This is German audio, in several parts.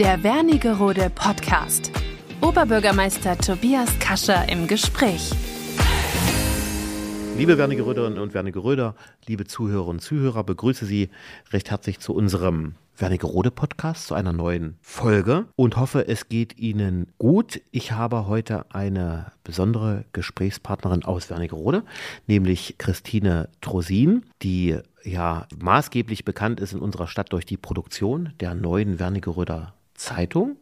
Der Wernigerode Podcast. Oberbürgermeister Tobias Kascher im Gespräch. Liebe Wernigeröderinnen und Wernigeröder, liebe Zuhörerinnen und Zuhörer, begrüße Sie recht herzlich zu unserem Wernigerode Podcast, zu einer neuen Folge und hoffe, es geht Ihnen gut. Ich habe heute eine besondere Gesprächspartnerin aus Wernigerode, nämlich Christine Trosin, die ja maßgeblich bekannt ist in unserer Stadt durch die Produktion der neuen Wernigeröder Zeitung.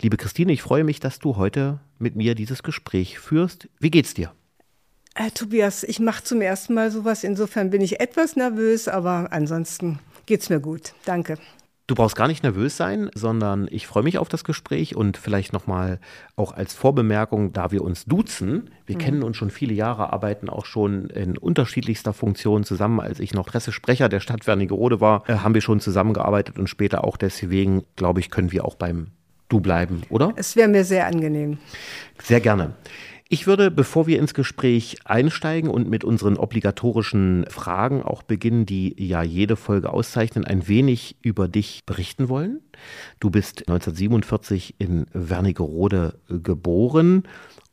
Liebe Christine, ich freue mich, dass du heute mit mir dieses Gespräch führst. Wie geht's dir? Äh, Tobias, ich mache zum ersten Mal sowas. Insofern bin ich etwas nervös, aber ansonsten geht's mir gut. Danke. Du brauchst gar nicht nervös sein, sondern ich freue mich auf das Gespräch und vielleicht nochmal auch als Vorbemerkung, da wir uns duzen. Wir mhm. kennen uns schon viele Jahre, arbeiten auch schon in unterschiedlichster Funktion zusammen. Als ich noch Pressesprecher der Stadt Wernigerode war, äh, haben wir schon zusammengearbeitet und später auch deswegen, glaube ich, können wir auch beim Du bleiben, oder? Es wäre mir sehr angenehm. Sehr gerne. Ich würde, bevor wir ins Gespräch einsteigen und mit unseren obligatorischen Fragen auch beginnen, die ja jede Folge auszeichnen, ein wenig über dich berichten wollen. Du bist 1947 in Wernigerode geboren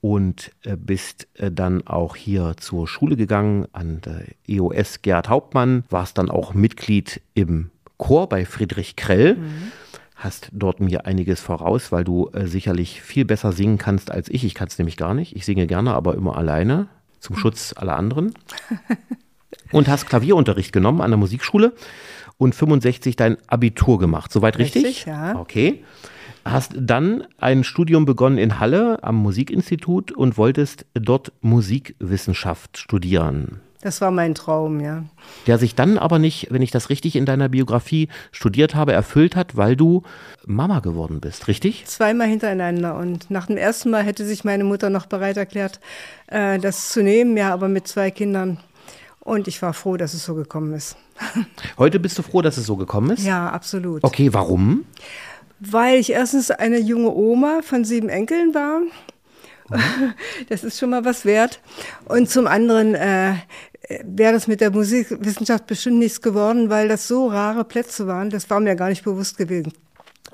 und äh, bist äh, dann auch hier zur Schule gegangen an der EOS Gerd Hauptmann, warst dann auch Mitglied im Chor bei Friedrich Krell. Mhm hast dort mir einiges voraus, weil du äh, sicherlich viel besser singen kannst als ich. Ich kann es nämlich gar nicht. Ich singe gerne, aber immer alleine, zum Schutz aller anderen. Und hast Klavierunterricht genommen an der Musikschule und 65 dein Abitur gemacht. Soweit richtig? Richtig, ja. Okay. Hast dann ein Studium begonnen in Halle am Musikinstitut und wolltest dort Musikwissenschaft studieren. Das war mein Traum, ja. Der sich dann aber nicht, wenn ich das richtig in deiner Biografie studiert habe, erfüllt hat, weil du Mama geworden bist, richtig? Zweimal hintereinander. Und nach dem ersten Mal hätte sich meine Mutter noch bereit erklärt, äh, das zu nehmen, ja, aber mit zwei Kindern. Und ich war froh, dass es so gekommen ist. Heute bist du froh, dass es so gekommen ist? Ja, absolut. Okay, warum? Weil ich erstens eine junge Oma von sieben Enkeln war. Das ist schon mal was wert. Und zum anderen äh, wäre das mit der Musikwissenschaft bestimmt nichts geworden, weil das so rare Plätze waren. Das war mir gar nicht bewusst gewesen.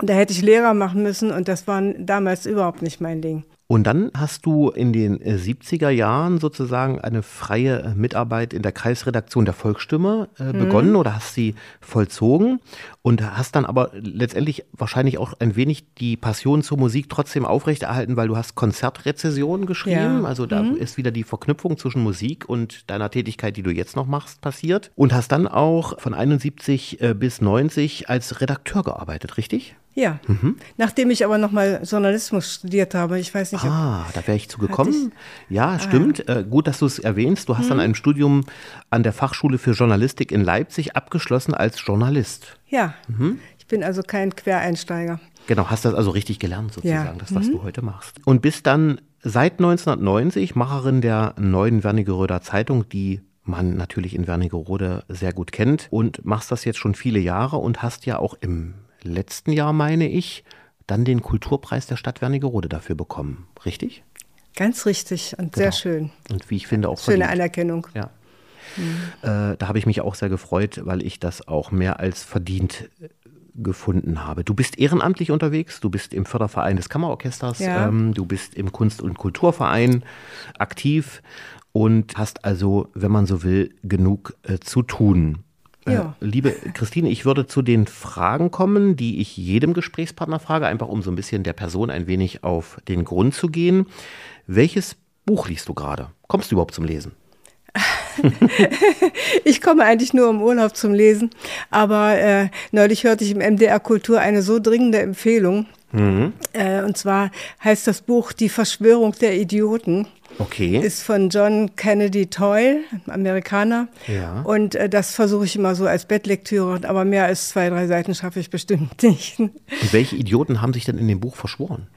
Da hätte ich Lehrer machen müssen und das war damals überhaupt nicht mein Ding. Und dann hast du in den 70er Jahren sozusagen eine freie Mitarbeit in der Kreisredaktion der Volksstimme äh, mhm. begonnen oder hast sie vollzogen und hast dann aber letztendlich wahrscheinlich auch ein wenig die Passion zur Musik trotzdem aufrechterhalten, weil du hast Konzertrezessionen geschrieben. Ja. Also da mhm. ist wieder die Verknüpfung zwischen Musik und deiner Tätigkeit, die du jetzt noch machst, passiert. Und hast dann auch von 71 äh, bis 90 als Redakteur gearbeitet, richtig? Ja, mhm. nachdem ich aber nochmal Journalismus studiert habe. Ich weiß nicht, Ah, da wäre ich zugekommen. Ja, ah, stimmt. Ja. Äh, gut, dass du es erwähnst. Du hast mhm. dann ein Studium an der Fachschule für Journalistik in Leipzig abgeschlossen als Journalist. Ja, mhm. ich bin also kein Quereinsteiger. Genau, hast das also richtig gelernt sozusagen, ja. das, was mhm. du heute machst. Und bist dann seit 1990 Macherin der neuen Wernigeröder Zeitung, die man natürlich in Wernigerode sehr gut kennt und machst das jetzt schon viele Jahre und hast ja auch im letzten Jahr, meine ich, dann den Kulturpreis der Stadt Wernigerode dafür bekommen. Richtig? Ganz richtig und genau. sehr schön. Und wie ich finde auch Schöne verdient. Anerkennung. Ja. Mhm. Äh, da habe ich mich auch sehr gefreut, weil ich das auch mehr als verdient äh, gefunden habe. Du bist ehrenamtlich unterwegs, du bist im Förderverein des Kammerorchesters, ja. ähm, du bist im Kunst- und Kulturverein aktiv und hast also, wenn man so will, genug äh, zu tun. Äh, ja. Liebe Christine, ich würde zu den Fragen kommen, die ich jedem Gesprächspartner frage, einfach um so ein bisschen der Person ein wenig auf den Grund zu gehen. Welches Buch liest du gerade? Kommst du überhaupt zum Lesen? ich komme eigentlich nur im Urlaub zum Lesen, aber äh, neulich hörte ich im MDR Kultur eine so dringende Empfehlung. Mhm. Äh, und zwar heißt das Buch Die Verschwörung der Idioten. Okay. Ist von John Kennedy Toyle, Amerikaner. Ja. Und äh, das versuche ich immer so als Bettlektüre, aber mehr als zwei, drei Seiten schaffe ich bestimmt nicht. Und welche Idioten haben sich denn in dem Buch verschworen?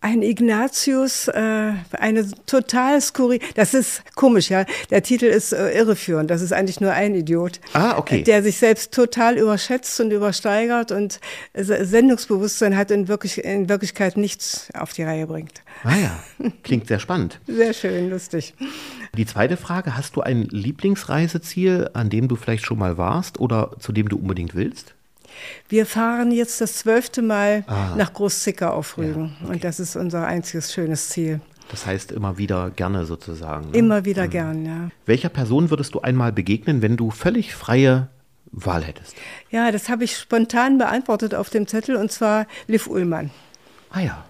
Ein Ignatius, äh, eine total skurril, das ist komisch, ja. Der Titel ist äh, irreführend. Das ist eigentlich nur ein Idiot. Ah, okay. Der sich selbst total überschätzt und übersteigert und Sendungsbewusstsein hat und wirklich, in Wirklichkeit nichts auf die Reihe bringt. Ah ja, klingt sehr spannend. Sehr schön, lustig. Die zweite Frage, hast du ein Lieblingsreiseziel, an dem du vielleicht schon mal warst oder zu dem du unbedingt willst? Wir fahren jetzt das zwölfte Mal ah. nach Großzicker auf Rügen. Ja, okay. Und das ist unser einziges schönes Ziel. Das heißt immer wieder gerne sozusagen. Ne? Immer wieder mhm. gern, ja. Welcher Person würdest du einmal begegnen, wenn du völlig freie Wahl hättest? Ja, das habe ich spontan beantwortet auf dem Zettel und zwar Liv Ullmann. Ah ja.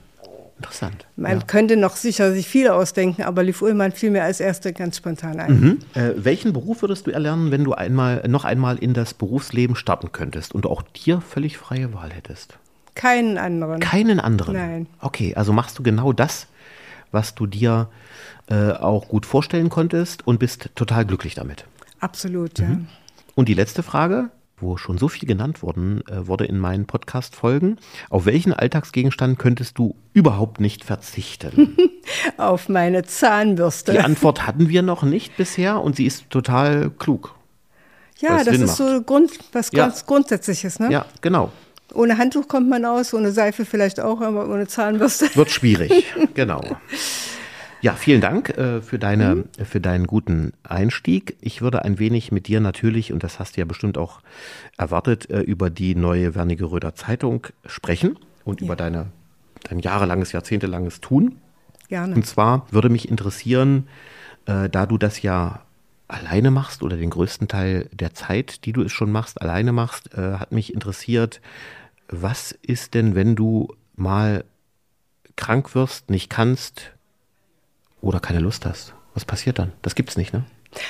Interessant. Man ja. könnte noch sicher sich viel ausdenken, aber Liv Ullmann fiel mir als erste ganz spontan ein. Mhm. Äh, welchen Beruf würdest du erlernen, wenn du einmal, noch einmal in das Berufsleben starten könntest und auch dir völlig freie Wahl hättest? Keinen anderen. Keinen anderen? Nein. Okay, also machst du genau das, was du dir äh, auch gut vorstellen konntest und bist total glücklich damit. Absolut, mhm. ja. Und die letzte Frage, wo schon so viel genannt worden äh, wurde in meinen Podcast-Folgen. Auf welchen Alltagsgegenstand könntest du überhaupt nicht verzichten? Auf meine Zahnbürste. Die Antwort hatten wir noch nicht bisher und sie ist total klug. Ja, das Sinn ist macht. so Grund, was ja. ganz Grundsätzliches, ne? Ja, genau. Ohne Handtuch kommt man aus, ohne Seife vielleicht auch, aber ohne Zahnbürste. Wird schwierig, genau. Ja, vielen Dank äh, für, deine, mhm. für deinen guten Einstieg. Ich würde ein wenig mit dir natürlich, und das hast du ja bestimmt auch erwartet, äh, über die neue Wernigeröder Zeitung sprechen und ja. über deine, dein jahrelanges, jahrzehntelanges Tun. Gerne. Und zwar würde mich interessieren, äh, da du das ja alleine machst oder den größten Teil der Zeit, die du es schon machst, alleine machst, äh, hat mich interessiert, was ist denn, wenn du mal krank wirst, nicht kannst, oder keine Lust hast. Was passiert dann? Das gibt's nicht, ne?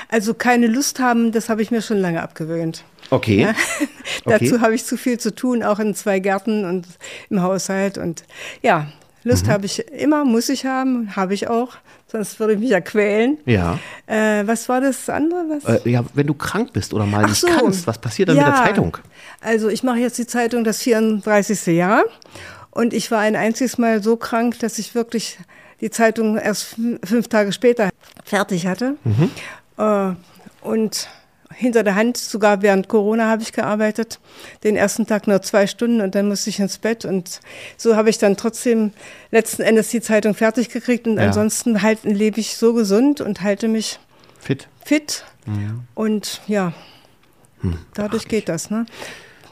Also keine Lust haben, das habe ich mir schon lange abgewöhnt. Okay. Ja? okay. Dazu habe ich zu viel zu tun, auch in zwei Gärten und im Haushalt. Und ja, Lust mhm. habe ich immer, muss ich haben, habe ich auch. Sonst würde ich mich ja quälen. Ja. Äh, was war das andere? Was? Äh, ja, wenn du krank bist oder mal Ach nicht so. kannst, was passiert dann ja. mit der Zeitung? Also ich mache jetzt die Zeitung das 34. Jahr. Und ich war ein einziges Mal so krank, dass ich wirklich die Zeitung erst fünf Tage später fertig hatte. Mhm. Äh, und hinter der Hand, sogar während Corona habe ich gearbeitet. Den ersten Tag nur zwei Stunden und dann musste ich ins Bett. Und so habe ich dann trotzdem letzten Endes die Zeitung fertig gekriegt. Und ja. ansonsten halt, lebe ich so gesund und halte mich fit. Fit. Mhm. Und ja, hm, dadurch geht das. Ne?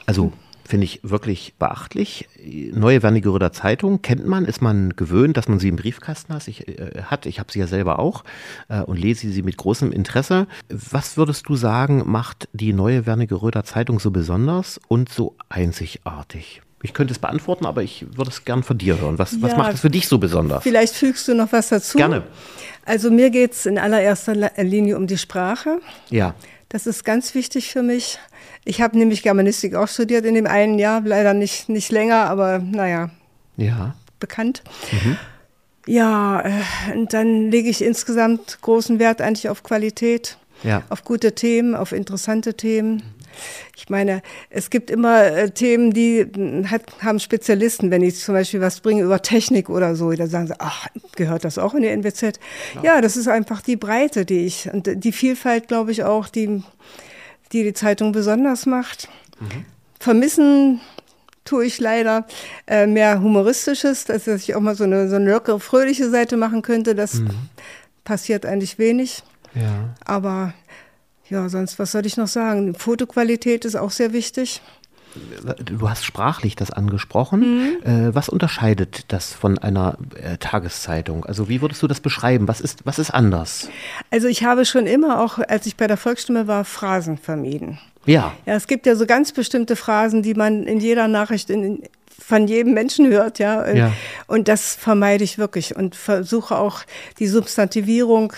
Also finde ich wirklich beachtlich. Neue Wernigeröder Zeitung kennt man, ist man gewöhnt, dass man sie im Briefkasten hat. Ich, äh, hat. ich habe sie ja selber auch äh, und lese sie mit großem Interesse. Was würdest du sagen, macht die neue Wernigeröder Zeitung so besonders und so einzigartig? Ich könnte es beantworten, aber ich würde es gern von dir hören. Was, ja, was macht es für dich so besonders? Vielleicht fügst du noch was dazu. Gerne. Also mir geht es in allererster Linie um die Sprache. Ja. Das ist ganz wichtig für mich. Ich habe nämlich Germanistik auch studiert in dem einen Jahr, leider nicht, nicht länger, aber naja, ja. bekannt. Mhm. Ja, äh, und dann lege ich insgesamt großen Wert eigentlich auf Qualität, ja. auf gute Themen, auf interessante Themen. Ich meine, es gibt immer äh, Themen, die hm, hat, haben Spezialisten, wenn ich zum Beispiel was bringe über Technik oder so, da sagen sie, ach, gehört das auch in die NWZ? Ja. ja, das ist einfach die Breite, die ich, und die Vielfalt, glaube ich, auch, die die die Zeitung besonders macht. Mhm. Vermissen tue ich leider äh, mehr Humoristisches, dass ich auch mal so eine, so eine lockere, fröhliche Seite machen könnte. Das mhm. passiert eigentlich wenig. Ja. Aber ja, sonst, was soll ich noch sagen? Fotoqualität ist auch sehr wichtig. Du hast sprachlich das angesprochen. Mhm. Äh, was unterscheidet das von einer äh, Tageszeitung? Also wie würdest du das beschreiben? Was ist, was ist anders? Also ich habe schon immer, auch als ich bei der Volksstimme war, Phrasen vermieden. Ja. Ja, es gibt ja so ganz bestimmte Phrasen, die man in jeder Nachricht in, von jedem Menschen hört, ja. ja. Und das vermeide ich wirklich und versuche auch die Substantivierung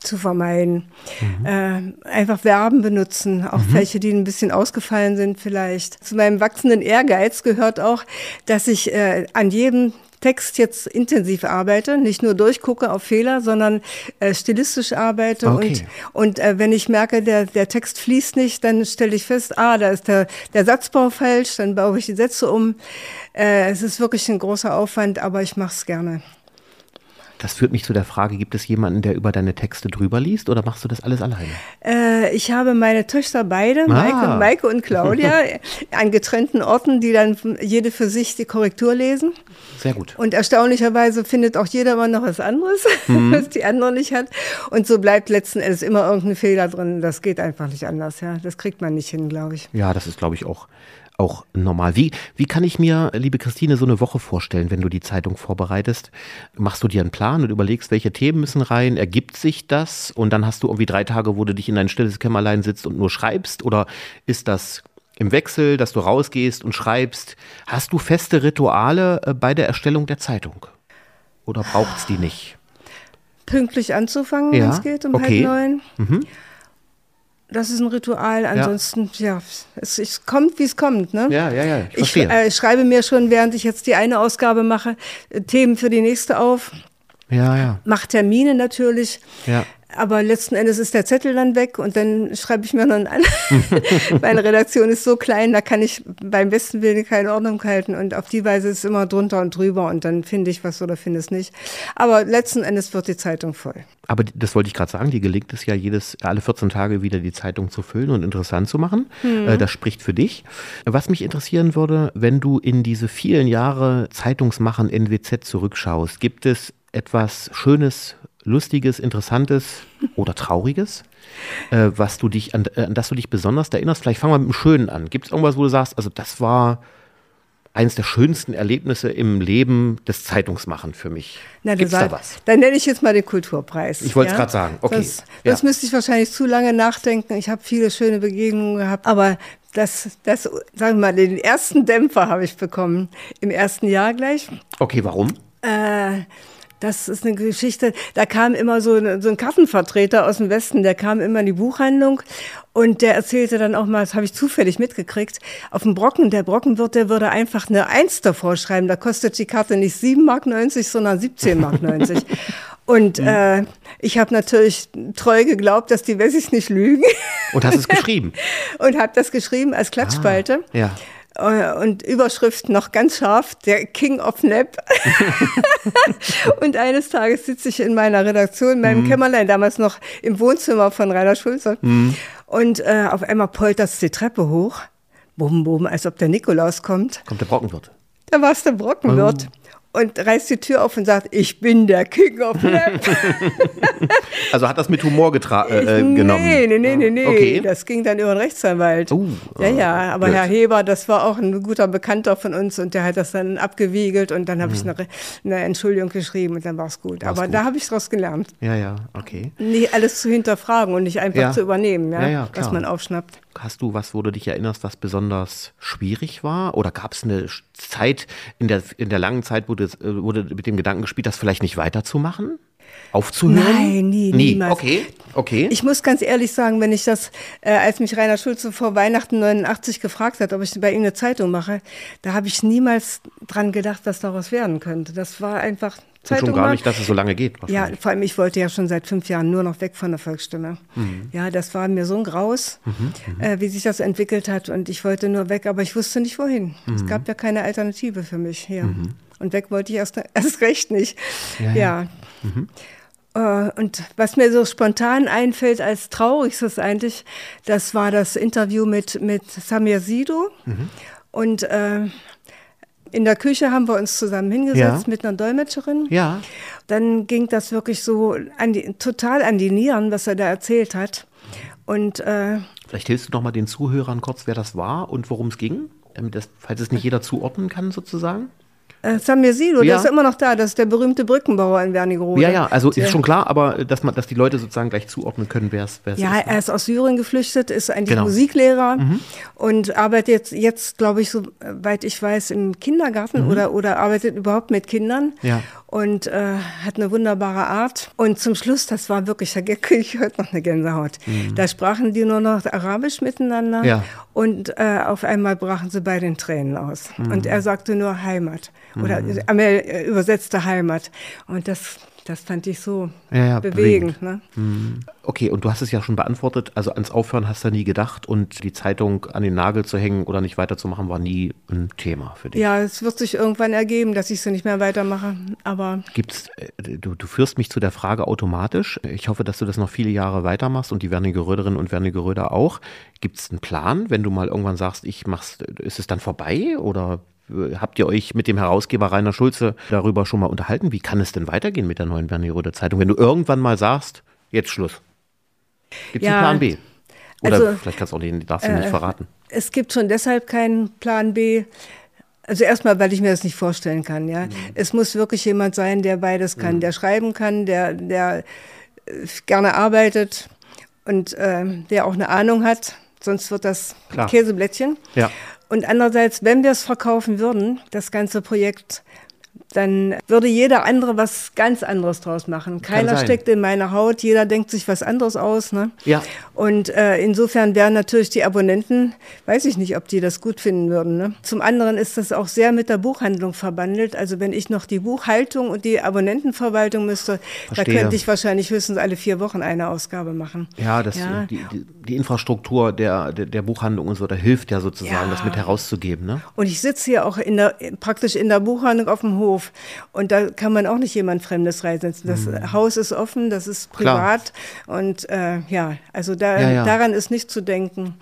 zu vermeiden. Mhm. Äh, einfach Verben benutzen, auch mhm. welche, die ein bisschen ausgefallen sind vielleicht. Zu meinem wachsenden Ehrgeiz gehört auch, dass ich äh, an jedem Text jetzt intensiv arbeite, nicht nur durchgucke auf Fehler, sondern äh, stilistisch arbeite okay. und, und äh, wenn ich merke, der, der Text fließt nicht, dann stelle ich fest, ah, da ist der, der Satzbau falsch, dann baue ich die Sätze um. Äh, es ist wirklich ein großer Aufwand, aber ich mache es gerne. Das führt mich zu der Frage, gibt es jemanden, der über deine Texte drüber liest oder machst du das alles alleine? Äh, ich habe meine Töchter beide, ah. Maike, Maike und Claudia, an getrennten Orten, die dann jede für sich die Korrektur lesen. Sehr gut. Und erstaunlicherweise findet auch jeder mal noch was anderes, mhm. was die andere nicht hat. Und so bleibt letzten Endes immer irgendein Fehler drin. Das geht einfach nicht anders. Ja, Das kriegt man nicht hin, glaube ich. Ja, das ist, glaube ich, auch auch normal. Wie, wie kann ich mir, liebe Christine, so eine Woche vorstellen, wenn du die Zeitung vorbereitest? Machst du dir einen Plan und überlegst, welche Themen müssen rein? Ergibt sich das? Und dann hast du irgendwie drei Tage, wo du dich in dein stilles Kämmerlein sitzt und nur schreibst? Oder ist das im Wechsel, dass du rausgehst und schreibst? Hast du feste Rituale äh, bei der Erstellung der Zeitung? Oder braucht es die nicht? Pünktlich anzufangen, ja? wenn es geht, um okay. halb neun. Mhm. Das ist ein Ritual. Ansonsten, ja, ja es, es, kommt, wie es kommt. Ne? Ja, ja, ja. Ich, ich äh, schreibe mir schon, während ich jetzt die eine Ausgabe mache, äh, Themen für die nächste auf. Ja, ja. Mach Termine natürlich. Ja. Aber letzten Endes ist der Zettel dann weg und dann schreibe ich mir dann an. Meine Redaktion ist so klein, da kann ich beim besten Willen keine Ordnung halten und auf die Weise ist es immer drunter und drüber und dann finde ich was oder finde es nicht. Aber letzten Endes wird die Zeitung voll. Aber das wollte ich gerade sagen, die gelingt es ja jedes, alle 14 Tage wieder die Zeitung zu füllen und interessant zu machen. Hm. Das spricht für dich. Was mich interessieren würde, wenn du in diese vielen Jahre Zeitungsmachen NWZ zurückschaust, gibt es etwas Schönes, Lustiges, Interessantes oder Trauriges, äh, was du dich, an, äh, an, das du dich besonders erinnerst? Vielleicht fangen wir mit dem Schönen an. Gibt es irgendwas, wo du sagst, also das war eines der schönsten Erlebnisse im Leben des Zeitungsmachen für mich. Na, Gibt's da was? Dann nenne ich jetzt mal den Kulturpreis. Ich wollte es ja? gerade sagen. Okay. Das, das ja. müsste ich wahrscheinlich zu lange nachdenken. Ich habe viele schöne Begegnungen gehabt, aber das, das, sagen wir mal, den ersten Dämpfer habe ich bekommen im ersten Jahr gleich. Okay, warum? Äh, das ist eine Geschichte, da kam immer so, eine, so ein Kassenvertreter aus dem Westen, der kam immer in die Buchhandlung und der erzählte dann auch mal, das habe ich zufällig mitgekriegt, auf dem Brocken, der Brockenwirt, der würde einfach eine Eins davor schreiben, da kostet die Karte nicht 7,90 Mark, sondern 17,90 Mark. Und mhm. äh, ich habe natürlich treu geglaubt, dass die Wessis nicht lügen. Und hast es geschrieben? und habe das geschrieben als Klatschspalte. Ah, ja. Äh, und Überschrift noch ganz scharf, der King of Nap. und eines Tages sitze ich in meiner Redaktion, in meinem mm. Kämmerlein, damals noch im Wohnzimmer von Rainer Schulze. Mm. Und äh, auf einmal poltert es die Treppe hoch. Bum, bum, als ob der Nikolaus kommt. Kommt der Brockenwirt. Da war es der Brockenwirt. Oh und reißt die Tür auf und sagt, ich bin der King of Rap. also hat das mit Humor getra äh, äh genommen? Nee, nee, nee, nee, nee. Okay. Das ging dann über den Rechtsanwalt. Uh, ja, ja, aber blöd. Herr Heber, das war auch ein guter Bekannter von uns und der hat das dann abgewiegelt und dann habe mhm. ich eine, eine, Entschuldigung geschrieben und dann war es gut. War's aber gut. da habe ich daraus gelernt. Ja, ja, okay. Nicht alles zu hinterfragen und nicht einfach ja. zu übernehmen, ja, ja, ja was man aufschnappt. Hast du was, wo du dich erinnerst, was besonders schwierig war? Oder gab es eine Zeit in der, in der langen Zeit, wo du, wo du mit dem Gedanken gespielt hast, vielleicht nicht weiterzumachen? Aufzuhören? Nein, nie, nie. niemals. Okay, okay. Ich muss ganz ehrlich sagen, wenn ich das, äh, als mich Rainer Schulze vor Weihnachten 89 gefragt hat, ob ich bei ihm eine Zeitung mache, da habe ich niemals dran gedacht, was daraus werden könnte. Das war einfach Zeitung. Und schon gar nicht, dass es so lange geht. Ja, vor allem, ich wollte ja schon seit fünf Jahren nur noch weg von der Volksstimme. Mhm. Ja, das war mir so ein Graus, mhm, mhm. äh, wie sich das entwickelt hat. Und ich wollte nur weg, aber ich wusste nicht wohin. Es mhm. gab ja keine Alternative für mich hier. Mhm. Und weg wollte ich erst, erst recht nicht. Ja. ja. ja. Äh, und was mir so spontan einfällt als traurigstes eigentlich, das war das Interview mit, mit Samir Sido. Und äh, in der Küche haben wir uns zusammen hingesetzt ja. mit einer Dolmetscherin. Ja. Dann ging das wirklich so an die, total an die Nieren, was er da erzählt hat. Und äh, vielleicht hilfst du noch mal den Zuhörern kurz, wer das war und worum es ging, damit das, falls es nicht jeder zuordnen kann, sozusagen. Äh, Samir ja. der ist immer noch da, das ist der berühmte Brückenbauer in Wernigerode. Ja, ja, also der, ist schon klar, aber dass, man, dass die Leute sozusagen gleich zuordnen können, wer es ist. Ja, ne? er ist aus Syrien geflüchtet, ist eigentlich genau. Musiklehrer mhm. und arbeitet jetzt, jetzt glaube ich, soweit ich weiß, im Kindergarten mhm. oder, oder arbeitet überhaupt mit Kindern. Ja und äh, hat eine wunderbare Art. Und zum Schluss, das war wirklich, da kriege ich heute noch eine Gänsehaut. Mhm. Da sprachen die nur noch Arabisch miteinander ja. und äh, auf einmal brachen sie bei den Tränen aus. Mhm. Und er sagte nur Heimat oder mhm. er übersetzte Heimat. Und das das fand ich so ja, ja, bewegend. Ne? Mhm. Okay, und du hast es ja schon beantwortet, also ans Aufhören hast du nie gedacht und die Zeitung an den Nagel zu hängen oder nicht weiterzumachen war nie ein Thema für dich. Ja, es wird sich irgendwann ergeben, dass ich sie nicht mehr weitermache, aber... Gibt's, äh, du, du führst mich zu der Frage automatisch. Ich hoffe, dass du das noch viele Jahre weitermachst und die Wernigeröderinnen und Wernigeröder auch. Gibt es einen Plan, wenn du mal irgendwann sagst, ich mach's, ist es dann vorbei oder Habt ihr euch mit dem Herausgeber Rainer Schulze darüber schon mal unterhalten? Wie kann es denn weitergehen mit der neuen Wernigerode Zeitung, wenn du irgendwann mal sagst, jetzt Schluss? Gibt es ja, einen Plan B? Oder Also, vielleicht kannst du auch den, darfst du nicht äh, verraten. Es gibt schon deshalb keinen Plan B. Also erstmal, weil ich mir das nicht vorstellen kann. Ja, Mhm. es muss wirklich jemand sein, der beides kann, der schreiben kann, der der äh, gerne arbeitet und äh, der auch eine Ahnung hat. Sonst wird das Klar. Käseblättchen. Ja. Und andererseits, wenn wir es verkaufen würden, das ganze Projekt, dann würde jeder andere was ganz anderes draus machen. Keiner steckt in meiner Haut, jeder denkt sich was anderes aus. Ne? Ja. Und äh, insofern wären natürlich die Abonnenten, weiß ich nicht, ob die das gut finden würden. Ne? Zum anderen ist das auch sehr mit der Buchhandlung verbandelt. Also wenn ich noch die Buchhaltung und die Abonnentenverwaltung müsste, Verstehe. da könnte ich wahrscheinlich höchstens alle vier Wochen eine Ausgabe machen. Ja, das, Ja. Die, die, die Infrastruktur der, der, der Buchhandlung und so, da hilft ja sozusagen, Ja. das mit herauszugeben. Ne? Und ich sitze hier auch in der, praktisch in der Buchhandlung auf dem Hof. Und da kann man auch nicht jemand Fremdes reinsetzen. Das Haus ist offen, das ist Mhm. Klar. privat. Und äh, ja, also da, Ja, ja. daran ist nicht zu denken.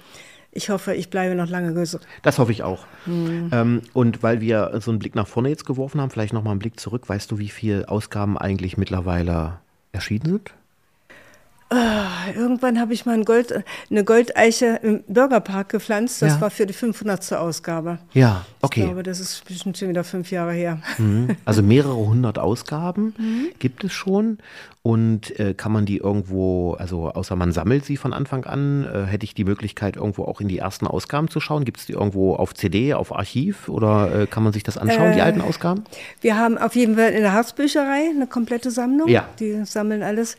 Ich hoffe, ich bleibe noch lange gesund. Das hoffe ich auch. Hm. Ähm, und weil wir so einen Blick nach vorne jetzt geworfen haben, vielleicht nochmal einen Blick zurück. Weißt du, wie viele Ausgaben eigentlich mittlerweile erschienen sind? Irgendwann habe ich mal ein Gold, eine Goldeiche im Bürgerpark gepflanzt. Das Ja. war für die 500. Ausgabe. Ja, Ich okay. glaube, das ist bestimmt schon wieder fünf Jahre her. Mhm. Also mehrere hundert Ausgaben Mhm. gibt es schon. Und äh, kann man die irgendwo, also außer man sammelt sie von Anfang an, äh, hätte ich die Möglichkeit, irgendwo auch in die ersten Ausgaben zu schauen? Gibt es die irgendwo auf CD, auf Archiv oder äh, kann man sich das anschauen, die Äh, alten Ausgaben? Wir haben auf jeden Fall in der Harzbücherei eine komplette Sammlung. Ja. Die sammeln alles.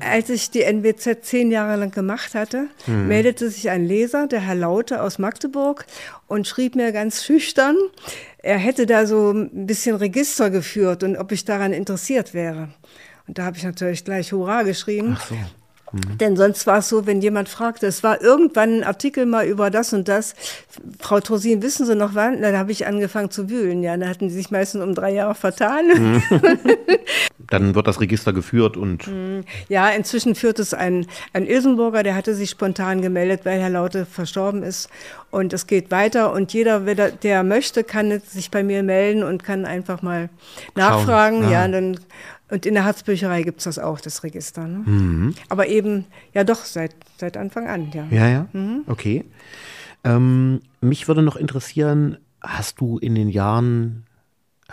Als ich die NWZ zehn Jahre lang gemacht hatte, Mhm. meldete sich ein Leser, der Herr Laute aus Magdeburg, und schrieb mir ganz schüchtern, er hätte da so ein bisschen Register geführt und ob ich daran interessiert wäre. Und da habe ich natürlich gleich Hurra geschrieben. Ach so. Denn sonst war es so, wenn jemand fragte, es war irgendwann ein Artikel mal über das und das. Frau Trosin, wissen Sie noch wann? Dann habe ich angefangen zu wühlen. Ja, da hatten die sich meistens um drei Jahre vertan. Mhm. Dann wird das Register geführt und Ja, inzwischen führt es ein, ein Ilsenburger, der hatte sich spontan gemeldet, weil Herr Laute verstorben ist. Und es geht weiter und jeder, der möchte, kann sich bei mir melden und kann einfach mal nachfragen. Ah. Ja, dann, und in der Harzbücherei gibt es das auch, das Register. Ne? Aber eben, ja doch, seit, seit Anfang an, ja. Ja, ja. Mhm. Okay. Ähm, mich würde noch interessieren, hast du in den Jahren,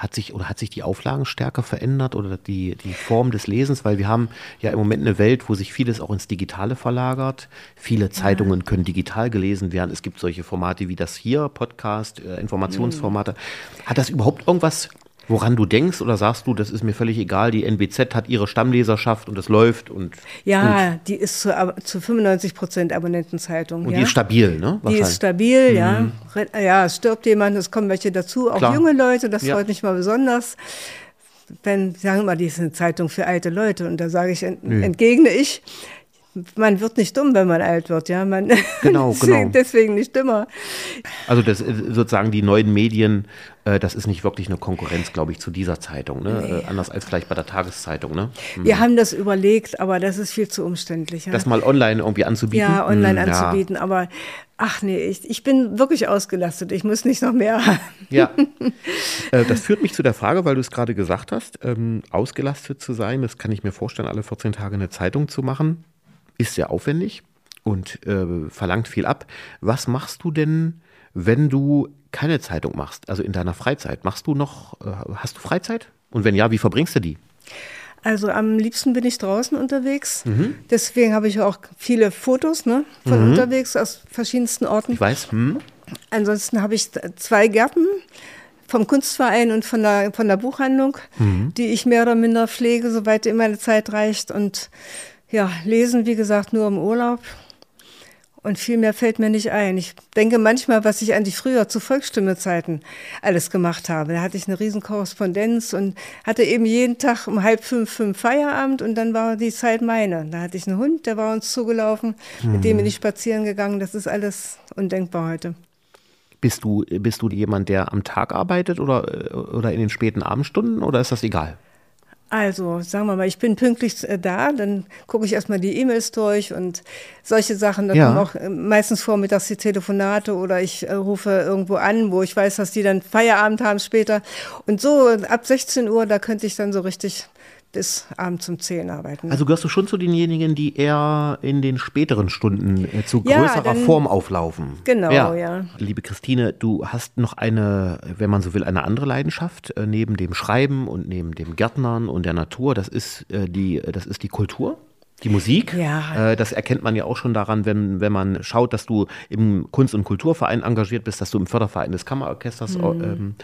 hat sich oder hat sich die Auflagenstärke verändert oder die, die Form des Lesens? Weil wir haben ja im Moment eine Welt, wo sich vieles auch ins Digitale verlagert. Viele Zeitungen können digital gelesen werden. Es gibt solche Formate wie das hier, Podcast, äh, Informationsformate. Hat das überhaupt irgendwas, woran du denkst oder sagst du, das ist mir völlig egal, die NBZ hat ihre Stammleserschaft und es läuft und, Ja, die ist zu, zu 95 Prozent Abonnentenzeitung. und ja? die ist stabil, ne? Die ist stabil, ja. Re- Ja, es stirbt jemand, es kommen welche dazu, auch Klar. junge Leute, das Ja. freut mich mal besonders. Wenn, sagen wir mal, die ist eine Zeitung für alte Leute und da sage ich, ent, entgegne ich, man wird nicht dumm, wenn man alt wird, ja. Man Genau, genau. deswegen nicht dümmer. Also das äh, sozusagen die neuen Medien, äh, das ist nicht wirklich eine Konkurrenz, glaube ich, zu dieser Zeitung, ne? Äh, anders als vielleicht bei der Tageszeitung, ne? Wir haben das überlegt, aber das ist viel zu umständlich. Ja, Das mal online irgendwie anzubieten. ja online Hm, ja. anzubieten, aber ach nee, ich, ich bin wirklich ausgelastet, ich muss nicht noch mehr haben. Ja. äh, das führt mich zu der Frage, weil du es gerade gesagt hast, ähm, ausgelastet zu sein, das kann ich mir vorstellen, alle 14 Tage eine Zeitung zu machen, ist sehr aufwendig und äh, verlangt viel ab. Was machst du denn, wenn du keine Zeitung machst, also in deiner Freizeit? Machst du noch, äh, hast du Freizeit? Und wenn ja, wie verbringst du die? Also am liebsten bin ich draußen unterwegs. Deswegen habe ich auch viele Fotos ne, von unterwegs aus verschiedensten Orten. Ich weiß, hm? Ansonsten habe ich zwei Gärten vom Kunstverein und von der, von der Buchhandlung, die ich mehr oder minder pflege, soweit immer meine Zeit reicht. Und ja, lesen, wie gesagt, nur im Urlaub. Und viel mehr fällt mir nicht ein. Ich denke manchmal, was ich eigentlich früher zu Volksstimme-Zeiten alles gemacht habe. Da hatte ich eine riesen Korrespondenz und hatte eben jeden Tag um halb fünf, fünf Feierabend und dann war die Zeit meine. Da hatte ich einen Hund, der war uns zugelaufen, mit dem bin ich spazieren gegangen. Das ist alles undenkbar heute. Bist du, bist du jemand, der am Tag arbeitet oder, oder in den späten Abendstunden oder ist das egal? Also, sagen wir mal, ich bin pünktlich äh, da, dann gucke ich erstmal die E-Mails durch und solche Sachen. Dann Ja. kommen auch äh, meistens vormittags die Telefonate oder ich äh, rufe irgendwo an, wo ich weiß, dass die dann Feierabend haben später. Und so ab 16 Uhr, da könnte ich dann so richtig bis abends um 10 arbeiten. Also gehörst du schon zu denjenigen, die eher in den späteren Stunden äh, zu Ja, größerer dann- Form auflaufen? Genau, ja. Liebe Christine, du hast noch eine, wenn man so will, eine andere Leidenschaft äh, neben dem Schreiben und neben dem Gärtnern und der Natur. Das ist äh, die, das ist die Kultur. Die Musik, Ja. äh, das erkennt man ja auch schon daran, wenn, wenn man schaut, dass du im Kunst- und Kulturverein engagiert bist, dass du im Förderverein des Kammerorchesters Mhm. au- ähm,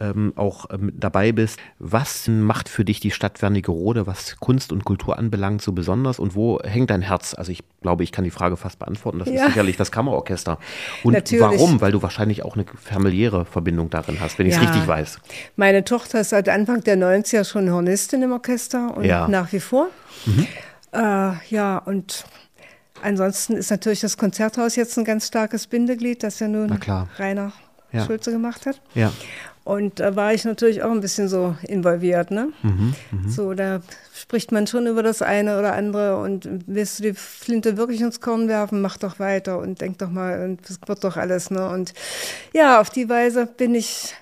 ähm, auch ähm, dabei bist. Was macht für dich die Stadt Wernigerode, was Kunst und Kultur anbelangt, so besonders und wo hängt dein Herz? Also ich glaube, ich kann die Frage fast beantworten. Das ist Ja. sicherlich das Kammerorchester. Und Natürlich. warum? Weil du wahrscheinlich auch eine familiäre Verbindung darin hast, wenn ich es Ja. richtig weiß. Meine Tochter ist seit Anfang der 90er schon Hornistin im Orchester und. Mhm. nach wie vor. Äh, ja, und ansonsten ist natürlich das Konzerthaus jetzt ein ganz starkes Bindeglied, das ja nun. Rainer Ja. Schulze gemacht hat. Ja. Und da war ich natürlich auch ein bisschen so involviert, ne? Mhm, So, da spricht man schon über das eine oder andere und willst du die Flinte wirklich ins Korn werfen, mach doch weiter und denk doch mal, und das wird doch alles, ne? Und ja, auf die Weise bin ich,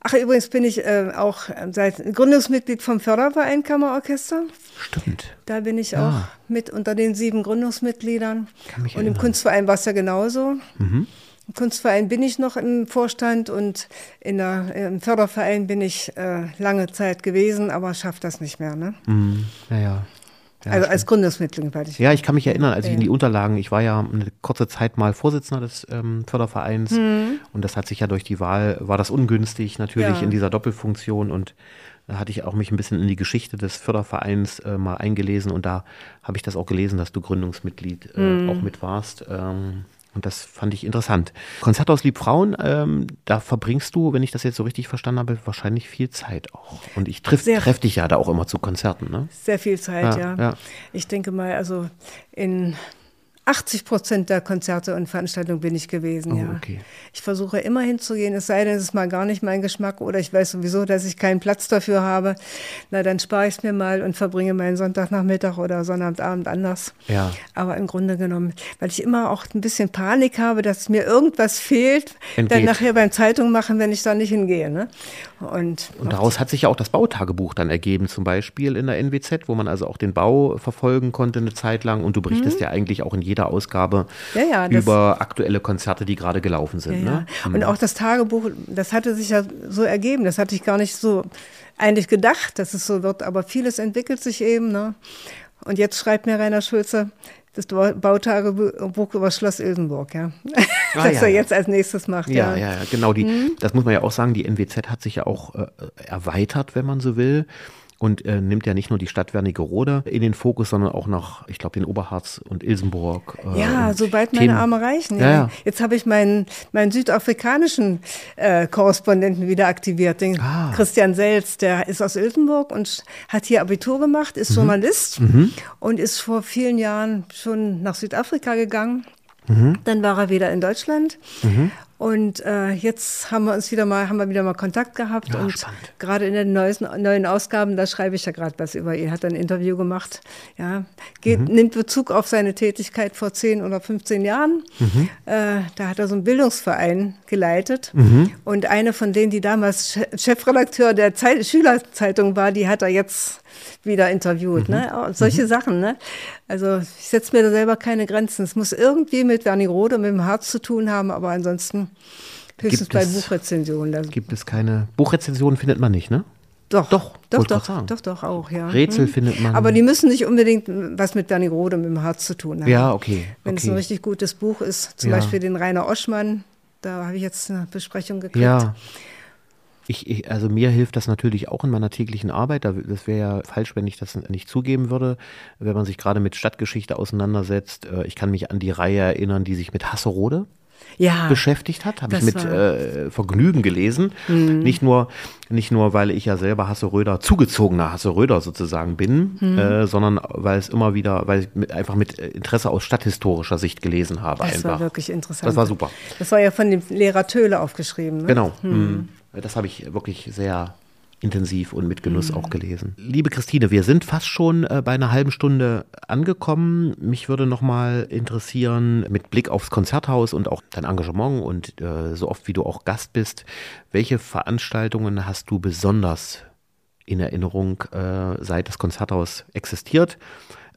ach übrigens bin ich äh, auch seit Gründungsmitglied vom Förderverein Kammerorchester. Stimmt. Da bin ich Ja. auch mit unter den sieben Gründungsmitgliedern. Kann mich und im erinnern. Kunstverein war es ja genauso. Mhm. Im Kunstverein bin ich noch im Vorstand und in der, im Förderverein bin ich äh, lange Zeit gewesen, aber schaffe das nicht mehr. Ne? Mhm. Ja, ja. Ja, also als Gründungsmitglied. Ja, ich kann mich erinnern, als ich in die Ja. Unterlagen, ich war ja eine kurze Zeit mal Vorsitzender des ähm, Fördervereins und das hat sich ja durch die Wahl, war das ungünstig natürlich Ja. in dieser Doppelfunktion und da hatte ich auch mich ein bisschen in die Geschichte des Fördervereins äh, mal eingelesen und da habe ich das auch gelesen, dass du Gründungsmitglied äh, auch mit warst. Ähm, und das fand ich interessant. Konzerthaus Liebfrauen, ähm, da verbringst du, wenn ich das jetzt so richtig verstanden habe, wahrscheinlich viel Zeit auch. Und ich triff, Sehr. treff dich ja da auch immer zu Konzerten, ne? Sehr viel Zeit, Ja, ja. ja. Ich denke mal, also in 80 Prozent der Konzerte und Veranstaltungen bin ich gewesen, Oh, ja. okay. Ich versuche immer hinzugehen, es sei denn, es ist mal gar nicht mein Geschmack oder ich weiß sowieso, dass ich keinen Platz dafür habe. Na, dann spare ich es mir mal und verbringe meinen Sonntagnachmittag oder Sonnabendabend anders. Ja. Aber im Grunde genommen, weil ich immer auch ein bisschen Panik habe, dass mir irgendwas fehlt, dann Entgeht. nachher beim Zeitung machen, wenn ich da nicht hingehe. Ne? Und, Und daraus hat sich ja auch das Bautagebuch dann ergeben, zum Beispiel in der NWZ, wo man also auch den Bau verfolgen konnte eine Zeit lang. Und du berichtest ja eigentlich auch in jeder Ausgabe Mhm. Ja, ja, über aktuelle Konzerte, die gerade gelaufen sind. Ne? ja. Und auch das Tagebuch, das hatte sich ja so ergeben. Das hatte ich gar nicht so eigentlich gedacht, dass es so wird. Aber vieles entwickelt sich eben. Ne? Und jetzt schreibt mir Rainer Schulze das Bau- Bautagebuch über Schloss Ilsenburg, ja. Ah, das ja, er jetzt als nächstes macht. Ja, Ja, ja, genau. Die, Mhm. Das muss man ja auch sagen, die NWZ hat sich ja auch äh, erweitert, wenn man so will. Und äh, nimmt ja nicht nur die Stadt Wernigerode in den Fokus, sondern auch noch, ich glaube, den Oberharz und Ilsenburg. Äh, Ja, und soweit meine Themen. Arme reichen. Ja, Ja. Jetzt habe ich meinen, meinen südafrikanischen äh, Korrespondenten wieder aktiviert, den Ah. Christian Selz. Der ist aus Ilsenburg und hat hier Abitur gemacht, Mhm. ist Journalist und ist vor vielen Jahren schon nach Südafrika gegangen. Mhm. Dann war er wieder in Deutschland. Und äh, jetzt haben wir uns wieder mal, haben wir wieder mal Kontakt gehabt. Ja, und spannend. gerade in den neuesten, neuen Ausgaben, da schreibe ich ja gerade was über ihn. Hat ein Interview gemacht. Ja, geht, Mhm. nimmt Bezug auf seine Tätigkeit vor 10 oder 15 Jahren. Mhm. Äh, da hat er so einen Bildungsverein geleitet. Mhm. Und eine von denen, die damals Che- Chefredakteur der Zeit, Schülerzeitung war, die hat er jetzt wieder interviewt. Mhm. Ne? Und solche Sachen. Ne? Also ich setze mir da selber keine Grenzen. Es muss irgendwie mit Wernigerode, mit dem Herz zu tun haben, aber ansonsten höchstens Gibt bei es- Buchrezensionen. Da- Gibt es keine Buchrezensionen, findet man nicht, ne? Doch, Doch, doch, doch, doch, doch, auch, ja. Rätsel Hm. findet man. Aber die müssen nicht unbedingt was mit Wernigerode, mit dem Herz zu tun haben. Ja, okay, Wenn es okay. ein richtig gutes Buch ist, zum Ja. Beispiel den Rainer Oschmann, da habe ich jetzt eine Besprechung gekriegt. Ja. Ich, ich, also mir hilft das natürlich auch in meiner täglichen Arbeit. Da- Das wäre ja falsch, wenn ich das nicht zugeben würde, wenn man sich gerade mit Stadtgeschichte auseinandersetzt. Äh, Ich kann mich an die Reihe erinnern, die sich mit Hasserode ja. beschäftigt hat. Habe ich mit äh, Vergnügen gelesen. Nicht, nur, nicht nur, weil ich ja selber Hasseröder, zugezogener Hasseröder sozusagen bin, äh, sondern weil es immer wieder, weil ich mit, einfach mit äh, Interesse aus stadthistorischer Sicht gelesen habe. Das einfach. war wirklich interessant. Das war super. Das war ja von dem Lehrer Töle aufgeschrieben. Ne? Genau. Mhm. Das habe ich wirklich sehr intensiv und mit Genuss auch gelesen. Liebe Christine, wir sind fast schon äh, bei einer halben Stunde angekommen. Mich würde noch mal interessieren, mit Blick aufs Konzerthaus und auch dein Engagement und äh, so oft wie du auch Gast bist, welche Veranstaltungen hast du besonders in Erinnerung, äh, seit das Konzerthaus existiert.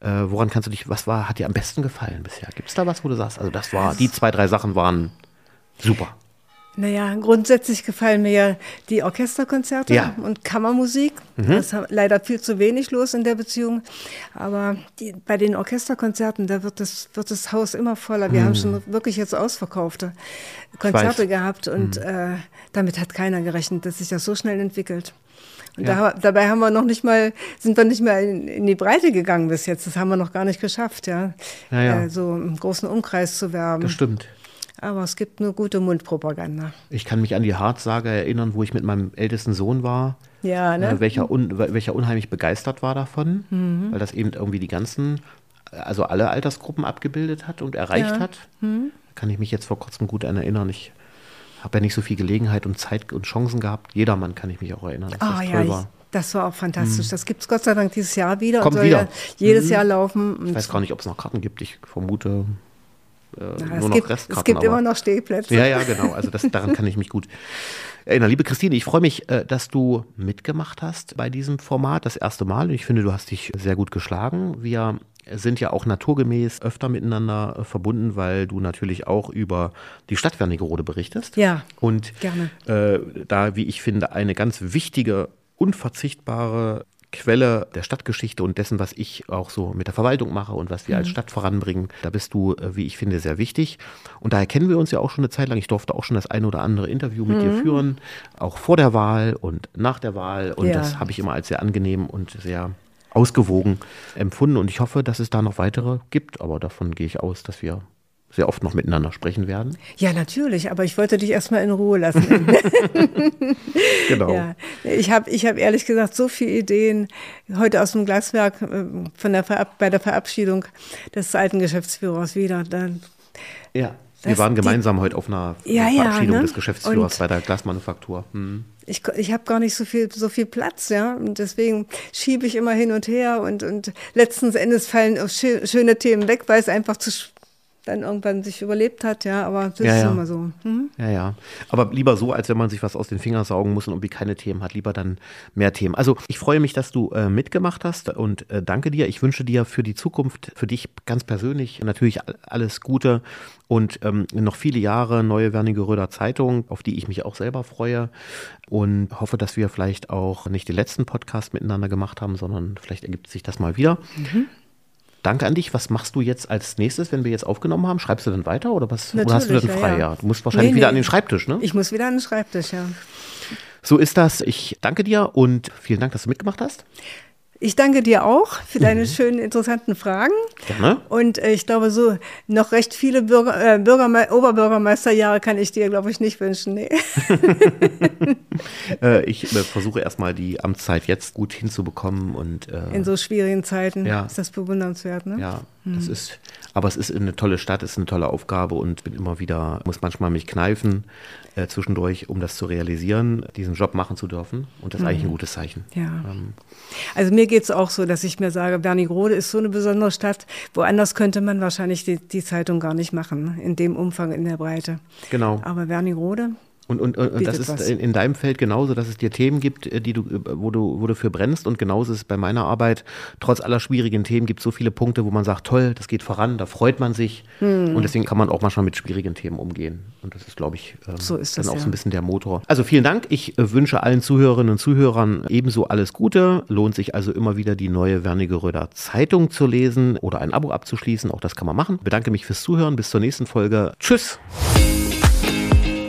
Äh, woran kannst du dich, was war, hat dir am besten gefallen bisher? Gibt es da was, wo du sagst, also das war, die zwei, drei Sachen waren super? Naja, grundsätzlich gefallen mir ja die Orchesterkonzerte Ja. und Kammermusik. Mhm. Das ist leider viel zu wenig los in der Beziehung. Aber die, bei den Orchesterkonzerten, da wird das, wird das Haus immer voller. Wir haben schon wirklich jetzt ausverkaufte Konzerte Mhm. Mhm. gehabt und äh, damit hat keiner gerechnet, dass sich das so schnell entwickelt. Und Ja. da, dabei haben wir noch nicht mal, sind wir nicht mal in, in die Breite gegangen bis jetzt. Das haben wir noch gar nicht geschafft, ja. Ja, ja. Äh, so im großen Umkreis zu werben. Das stimmt. Aber es gibt nur gute Mundpropaganda. Ich kann mich an die Harz-Sage erinnern, wo ich mit meinem ältesten Sohn war. Ja, ne? äh, welcher, un, welcher unheimlich begeistert war davon, Mhm. weil das eben irgendwie die ganzen, also alle Altersgruppen abgebildet hat und erreicht Ja. Mhm. hat. Kann ich mich jetzt vor kurzem gut an erinnern. Ich habe ja nicht so viel Gelegenheit und Zeit und Chancen gehabt. Jedermann kann ich mich auch erinnern, dass Ah das ja, toll ich, war. das war auch fantastisch. Das gibt es Gott sei Dank dieses Jahr wieder Kommt und soll wieder. ja jedes Jahr laufen. Ich weiß gar nicht, ob es noch Karten gibt. Ich vermute äh, ja, nur es, noch gibt, Restkarten. es gibt aber- immer noch Stehplätze. Ja, ja, genau. Also das, daran kann ich mich gut erinnern. Liebe Christine, ich freue mich, äh, dass du mitgemacht hast bei diesem Format das erste Mal. Ich finde, du hast dich sehr gut geschlagen. Wir sind ja auch naturgemäß öfter miteinander äh, verbunden, weil du natürlich auch über die Stadt Wernigerode berichtest. Ja, Und gerne. äh, da, wie ich finde, eine ganz wichtige, unverzichtbare Quelle der Stadtgeschichte und dessen, was ich auch so mit der Verwaltung mache und was wir Mhm. als Stadt voranbringen, da bist du, äh, wie ich finde, sehr wichtig. Und daher kennen wir uns ja auch schon eine Zeit lang. Ich durfte auch schon das eine oder andere Interview mit Mhm. dir führen, auch vor der Wahl und nach der Wahl. Und Ja. das habe ich immer als sehr angenehm und sehr ausgewogen empfunden. Und ich hoffe, dass es da noch weitere gibt. Aber davon gehe ich aus, dass wir sehr oft noch miteinander sprechen werden. Ja, natürlich, aber ich wollte dich erstmal in Ruhe lassen. Genau. ja. Ich habe ich hab ehrlich gesagt so viele Ideen heute aus dem Glaswerk äh, von der Verab bei der Verabschiedung des alten Geschäftsführers wieder. Da, Ja. Wir waren die- gemeinsam heute auf einer Ja, ja, Verabschiedung ne? des Geschäftsführers Und- bei der Glasmanufaktur. Hm. ich, ich habe gar nicht so viel, so viel Platz, ja. Und deswegen schiebe ich immer hin und her und, und letzten Endes fallen schöne Themen weg, weil es einfach zu dann irgendwann sich überlebt hat, ja. Aber das Ja, ist ja. immer so. Hm? Ja, ja. Aber lieber so, als wenn man sich was aus den Fingern saugen muss und irgendwie keine Themen hat. Lieber dann mehr Themen. Also ich freue mich, dass du äh, mitgemacht hast und äh, danke dir. Ich wünsche dir für die Zukunft, für dich ganz persönlich natürlich all- alles Gute und ähm, noch viele Jahre neue Wernigeröder Zeitung, auf die ich mich auch selber freue und hoffe, dass wir vielleicht auch nicht den letzten Podcast miteinander gemacht haben, sondern vielleicht ergibt sich das mal wieder. Danke an dich. Was machst du jetzt als nächstes, wenn wir jetzt aufgenommen haben? Schreibst du dann weiter oder was? oder hast du Natürlich, dann ja, frei? ja. Du musst wahrscheinlich Nee, wieder nee. an den Schreibtisch, ne? Ich muss wieder an den Schreibtisch, ja. So ist das. Ich danke dir und vielen Dank, dass du mitgemacht hast. Ich danke dir auch für Mhm. deine schönen, interessanten Fragen. Gerne. Und äh, ich glaube, so noch recht viele Bürger, äh, Bürgerme Oberbürgermeisterjahre kann ich dir, glaube ich, nicht wünschen. Nee. Äh, ich äh, versuche erstmal die Amtszeit jetzt gut hinzubekommen und äh, In so schwierigen Zeiten Ja. ist das bewundernswert. Ne? ja, das ist, aber es ist eine tolle Stadt, es ist eine tolle Aufgabe und bin immer wieder, muss manchmal mich kneifen äh, zwischendurch, um das zu realisieren, diesen Job machen zu dürfen. Und das ist eigentlich ein gutes Zeichen. Ja. Ähm, Also mir geht es auch so, dass ich mir sage, Wernigerode ist so eine besondere Stadt. Woanders könnte man wahrscheinlich die, die Zeitung gar nicht machen, in dem Umfang, in der Breite. genau. Aber Wernigerode, Und, und, und das ist was. in, in deinem Feld genauso, dass es dir Themen gibt, äh, die du, äh, wo du, wo du für brennst. Und genauso ist es bei meiner Arbeit. Trotz aller schwierigen Themen gibt es so viele Punkte, wo man sagt, toll, das geht voran, da freut man sich. Hm. Und deswegen kann man auch manchmal mit schwierigen Themen umgehen. Und das ist, glaube ich, ähm, So ist dann das, auch ja. so ein bisschen der Motor. Also vielen Dank. Ich äh, wünsche allen Zuhörerinnen und Zuhörern ebenso alles Gute. Lohnt sich also immer wieder die neue Wernigeröder Zeitung zu lesen oder ein Abo abzuschließen. Auch das kann man machen. Bedanke mich fürs Zuhören. Bis zur nächsten Folge. Tschüss.